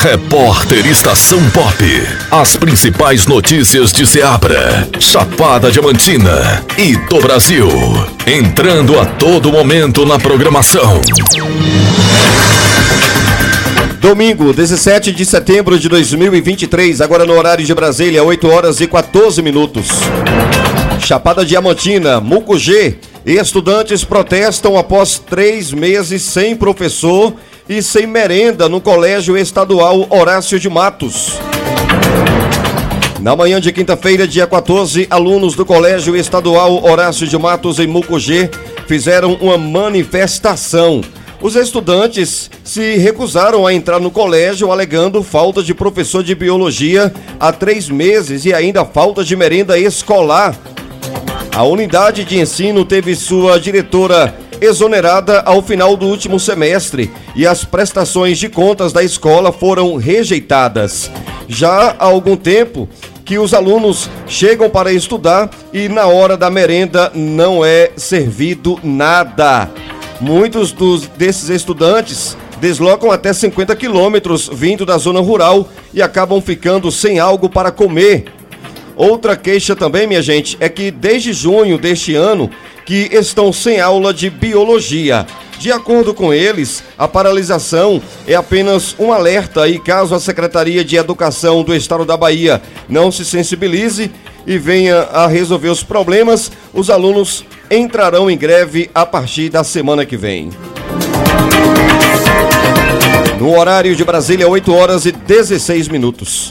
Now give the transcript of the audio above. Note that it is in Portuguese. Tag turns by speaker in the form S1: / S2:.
S1: Repórter Estação Pop. As principais notícias de Ceabra, Chapada Diamantina e do Brasil. Entrando a todo momento na programação.
S2: Domingo, 17 de setembro de 2023, agora no horário de Brasília, 8 horas e 14 minutos. Chapada Diamantina, Mucugê, estudantes protestam após três meses sem professor e sem merenda no Colégio Estadual Horácio de Matos. Na manhã de quinta-feira, dia 14, alunos do Colégio Estadual Horácio de Matos, em Mucugê, fizeram uma manifestação. Os estudantes se recusaram a entrar no colégio alegando falta de professor de biologia há três meses e ainda falta de merenda escolar. A unidade de ensino teve sua diretora exonerada ao final do último semestre e as prestações de contas da escola foram rejeitadas. Já há algum tempo que os alunos chegam para estudar e na hora da merenda não é servido nada. Muitos dos, desses estudantes deslocam até 50 quilômetros vindo da zona rural e acabam ficando sem algo para comer. Outra queixa também, minha gente, é que desde junho deste ano que estão sem aula de biologia. De acordo com eles, a paralisação é apenas um alerta e caso a Secretaria de Educação do Estado da Bahia não se sensibilize e venha a resolver os problemas, os alunos entrarão em greve a partir da semana que vem. No horário de Brasília, 8 horas e 16 minutos.